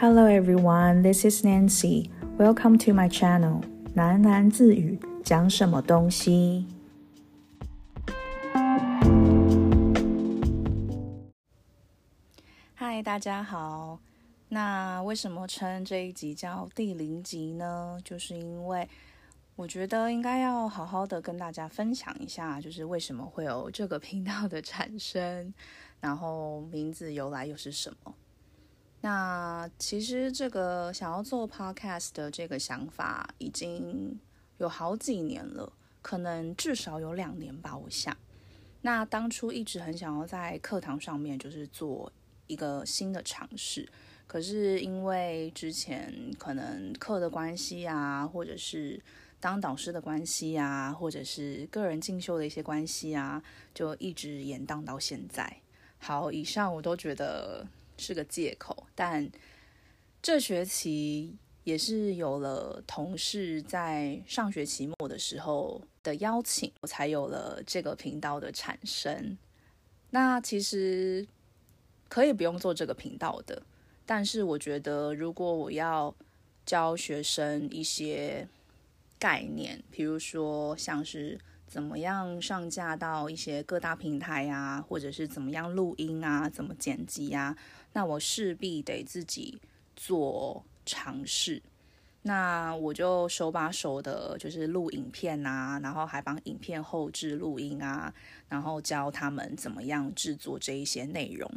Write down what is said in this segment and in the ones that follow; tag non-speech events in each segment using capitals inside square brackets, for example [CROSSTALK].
Hello everyone, this is Nancy. Welcome to my channel. 喃喃自语，讲什么东西？嗨，大家好。那为什么称这一集叫第零集呢？就是因为我觉得应该要好好的跟大家分享一下，就是为什么会有这个频道的产生，然后名字由来又是什么。那其实这个想要做 podcast 的这个想法已经有好几年了，可能至少有两年吧，我想。那当初一直很想要在课堂上面就是做一个新的尝试，可是因为之前可能课的关系啊，或者是当导师的关系啊，或者是个人进修的一些关系啊，就一直延宕到现在。好，以上我都觉得。是个借口，但这学期也是有了同事在上学期末的时候的邀请，我才有了这个频道的产生。那其实可以不用做这个频道的，但是我觉得如果我要教学生一些概念，比如说像是怎么样上架到一些各大平台呀，或者是怎么样录音啊，怎么剪辑呀。那我势必得自己做尝试，那我就手把手的，就是录影片啊，然后还帮影片后置录音啊，然后教他们怎么样制作这一些内容。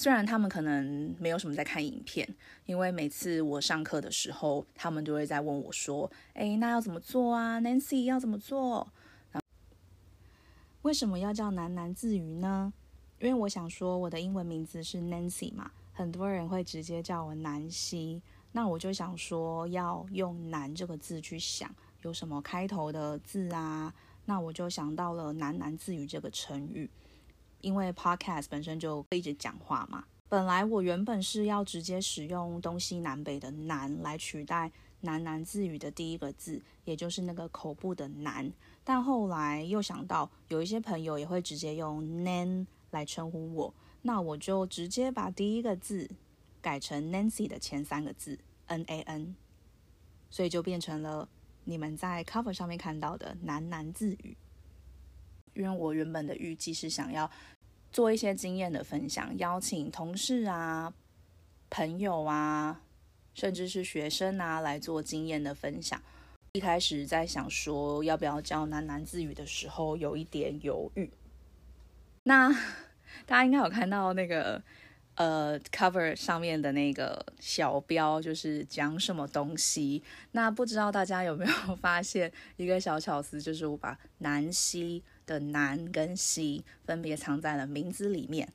虽然他们可能没有什么在看影片，因为每次我上课的时候，他们都会在问我说：“哎，那要怎么做啊？Nancy 要怎么做？为什么要叫喃喃自语呢？”因为我想说，我的英文名字是 Nancy 嘛，很多人会直接叫我南希。那我就想说，要用“南”这个字去想，有什么开头的字啊？那我就想到了“喃喃自语”这个成语。因为 Podcast 本身就一直讲话嘛，本来我原本是要直接使用东西南北的“南”来取代“喃喃自语”的第一个字，也就是那个口部的“南”。但后来又想到，有一些朋友也会直接用 “nan”。来称呼我，那我就直接把第一个字改成 Nancy 的前三个字 N A N，所以就变成了你们在 cover 上面看到的喃喃自语。因为我原本的预计是想要做一些经验的分享，邀请同事啊、朋友啊，甚至是学生啊来做经验的分享。一开始在想说要不要教喃喃自语的时候，有一点犹豫。那 [LAUGHS] 大家应该有看到那个呃 cover 上面的那个小标，就是讲什么东西。那不知道大家有没有发现一个小巧思，就是我把南希的南跟西分别藏在了名字里面。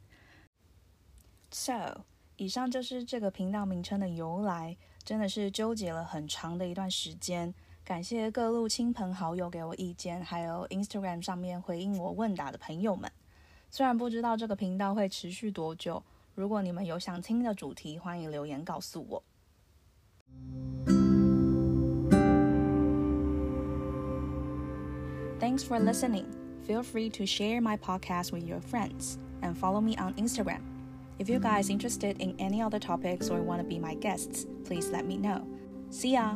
So，以上就是这个频道名称的由来，真的是纠结了很长的一段时间。感谢各路亲朋好友给我意见，还有 Instagram 上面回应我问答的朋友们。虽然不知道这个频道会持续多久，如果你们有想听的主题，欢迎留言告诉我。Thanks for listening. Feel free to share my podcast with your friends and follow me on Instagram. If you guys interested in any other topics or want to be my guests, please let me know. See ya!